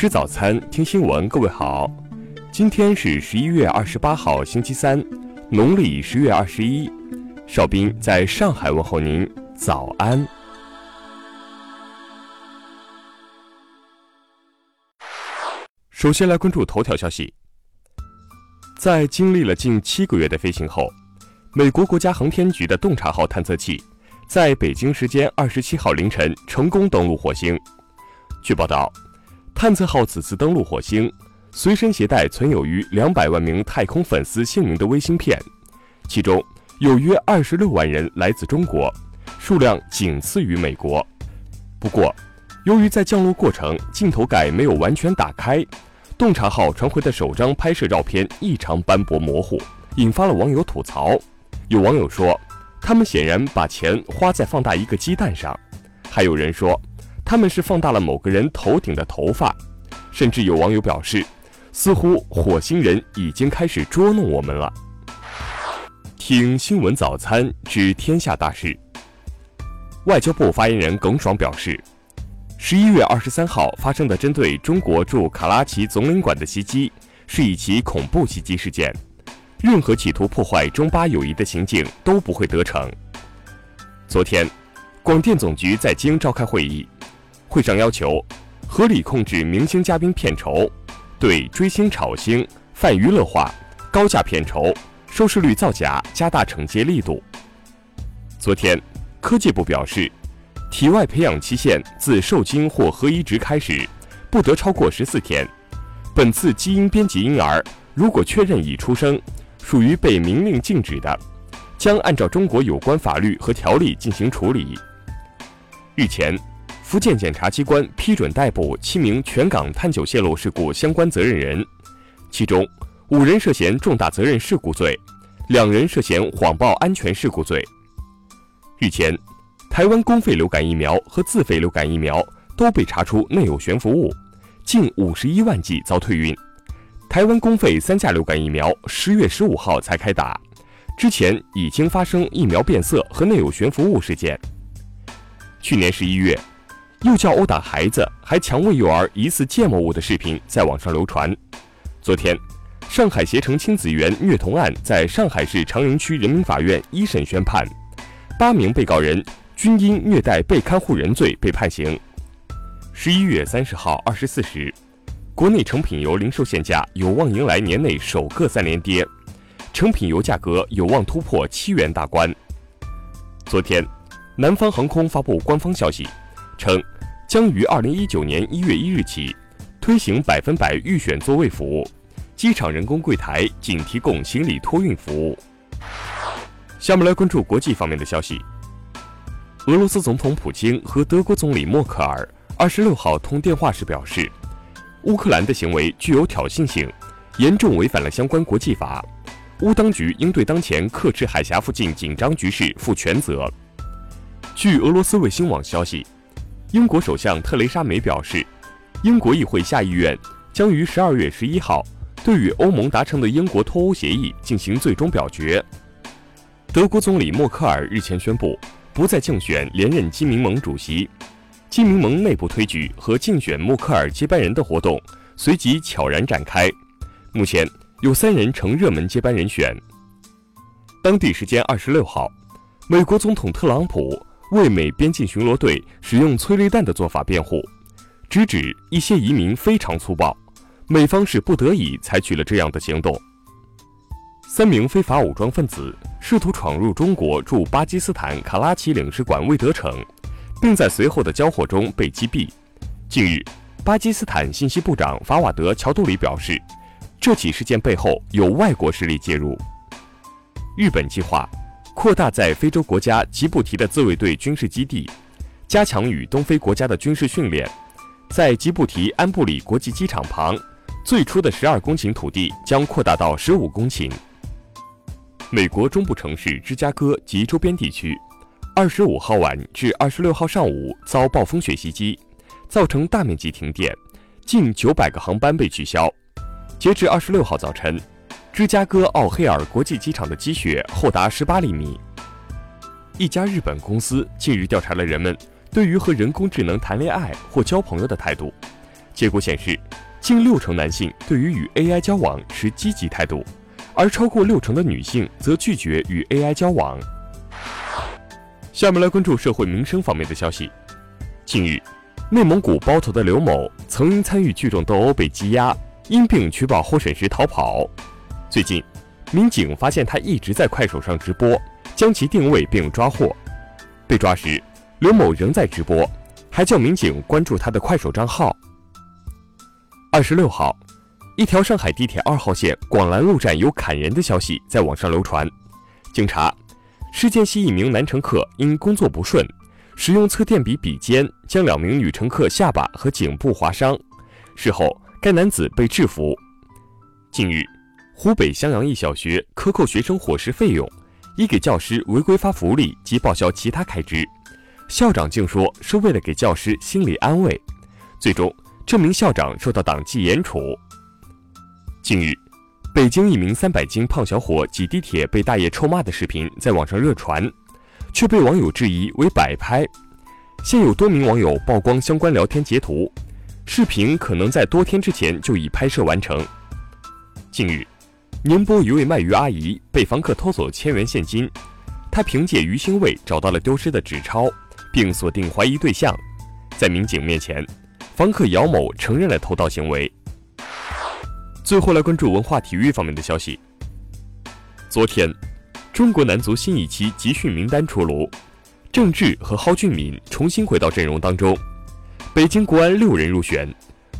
吃早餐，听新闻。各位好，今天是十一月二十八号，星期三，农历十月二十一。邵兵在上海问候您，早安。首先来关注头条消息，在经历了近七个月的飞行后，美国国家航天局的洞察号探测器在北京时间二十七号凌晨成功登陆火星。据报道。探测号此次登陆火星，随身携带存有于两百万名太空粉丝姓名的微芯片，其中有约二十六万人来自中国，数量仅次于美国。不过，由于在降落过程镜头盖没有完全打开，洞察号传回的首张拍摄照片异常斑驳模糊，引发了网友吐槽。有网友说，他们显然把钱花在放大一个鸡蛋上，还有人说。他们是放大了某个人头顶的头发，甚至有网友表示，似乎火星人已经开始捉弄我们了。听新闻早餐知天下大事。外交部发言人耿爽表示，十一月二十三号发生的针对中国驻卡拉奇总领馆的袭击是一起恐怖袭击事件，任何企图破坏中巴友谊的行径都不会得逞。昨天，广电总局在京召开会议。会上要求合理控制明星嘉宾片酬，对追星炒星、泛娱乐化、高价片酬、收视率造假加大惩戒力度。昨天，科技部表示，体外培养期限自受精或核移植开始，不得超过十四天。本次基因编辑婴儿如果确认已出生，属于被明令禁止的，将按照中国有关法律和条例进行处理。日前。福建检察机关批准逮捕七名全港碳九泄漏事故相关责任人，其中五人涉嫌重大责任事故罪，两人涉嫌谎报安全事故罪。日前，台湾公费流感疫苗和自费流感疫苗都被查出内有悬浮物，近五十一万剂遭退运。台湾公费三价流感疫苗十月十五号才开打，之前已经发生疫苗变色和内有悬浮物事件。去年十一月。又叫殴打孩子，还强喂幼儿疑似芥末物的视频在网上流传。昨天，上海携程亲子园虐童案在上海市长宁区人民法院一审宣判，八名被告人均因虐待被看护人罪被判刑。十一月三十号二十四时，国内成品油零售限价有望迎来年内首个三连跌，成品油价格有望突破七元大关。昨天，南方航空发布官方消息。称将于二零一九年一月一日起推行百分百预选座位服务，机场人工柜台仅提供行李托运服务。下面来关注国际方面的消息。俄罗斯总统普京和德国总理默克尔二十六号通电话时表示，乌克兰的行为具有挑衅性，严重违反了相关国际法，乌当局应对当前克赤海峡附近紧张局势负全责。据俄罗斯卫星网消息。英国首相特蕾莎梅表示，英国议会下议院将于十二月十一号对与欧盟达成的英国脱欧协议进行最终表决。德国总理默克尔日前宣布不再竞选连任基民盟主席，基民盟内部推举和竞选默克尔接班人的活动随即悄然展开。目前有三人成热门接班人选。当地时间二十六号，美国总统特朗普。为美边境巡逻队使用催泪弹的做法辩护，直指一些移民非常粗暴，美方是不得已采取了这样的行动。三名非法武装分子试图闯入中国驻巴基斯坦卡拉奇领事馆未得逞，并在随后的交火中被击毙。近日，巴基斯坦信息部长法瓦德·乔杜里表示，这起事件背后有外国势力介入。日本计划。扩大在非洲国家吉布提的自卫队军事基地，加强与东非国家的军事训练。在吉布提安布里国际机场旁，最初的十二公顷土地将扩大到十五公顷。美国中部城市芝加哥及周边地区，二十五号晚至二十六号上午遭暴风雪袭击，造成大面积停电，近九百个航班被取消。截至二十六号早晨。芝加哥奥黑尔国际机场的积雪厚达十八厘米。一家日本公司近日调查了人们对于和人工智能谈恋爱或交朋友的态度，结果显示，近六成男性对于与 AI 交往持积极态度，而超过六成的女性则拒绝与 AI 交往。下面来关注社会民生方面的消息。近日，内蒙古包头的刘某曾因参与聚众斗殴被羁押，因病取保候审时逃跑。最近，民警发现他一直在快手上直播，将其定位并抓获。被抓时，刘某仍在直播，还叫民警关注他的快手账号。二十六号，一条上海地铁二号线广兰路站有砍人的消息在网上流传。经查，事件系一名男乘客因工作不顺，使用测电笔笔尖将两名女乘客下巴和颈部划伤。事后，该男子被制服。近日，湖北襄阳一小学克扣学生伙食费用，以给教师违规发福利及报销其他开支。校长竟说是为了给教师心理安慰，最终。这名校长受到党纪严处。近日，北京一名三百斤胖小伙挤地铁被大爷臭骂的视频在网上热传，却被网友质疑为摆拍。现有多名网友曝光相关聊天截图，视频可能在多天之前就已拍摄完成。近日，宁波一位卖鱼阿姨被房客偷走千元现金，她凭借鱼腥味找到了丢失的纸钞，并锁定怀疑对象，在民警面前。房客姚某承认了偷盗行为。最后来关注文化体育方面的消息。昨天，中国男足新一期集训名单出炉，郑智和蒿俊闵重新回到阵容当中。北京国安六人入选，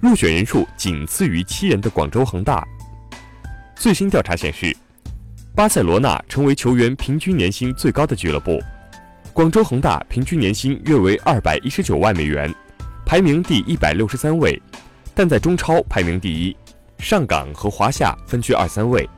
入选人数仅次于七人的广州恒大。最新调查显示，巴塞罗那成为球员平均年薪最高的俱乐部，广州恒大平均年薪约为二百一十九万美元。排名第一百六十三位，但在中超排名第一，上港和华夏分居二三位。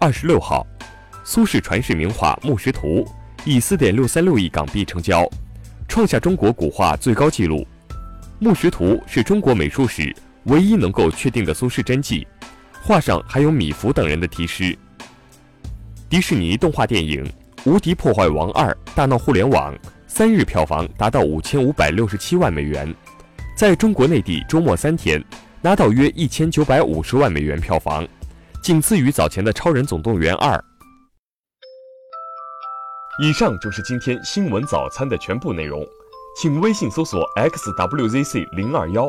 二十六号，苏轼传世名画《木石图》以四点六三六亿港币成交，创下中国古画最高纪录。《木石图》是中国美术史唯一能够确定的苏轼真迹，画上还有米芾等人的题诗。迪士尼动画电影《无敌破坏王二》大闹互联网。三日票房达到五千五百六十七万美元，在中国内地周末三天拿到约一千九百五十万美元票房，仅次于早前的《超人总动员二》。以上就是今天新闻早餐的全部内容，请微信搜索 xwzc 零二幺，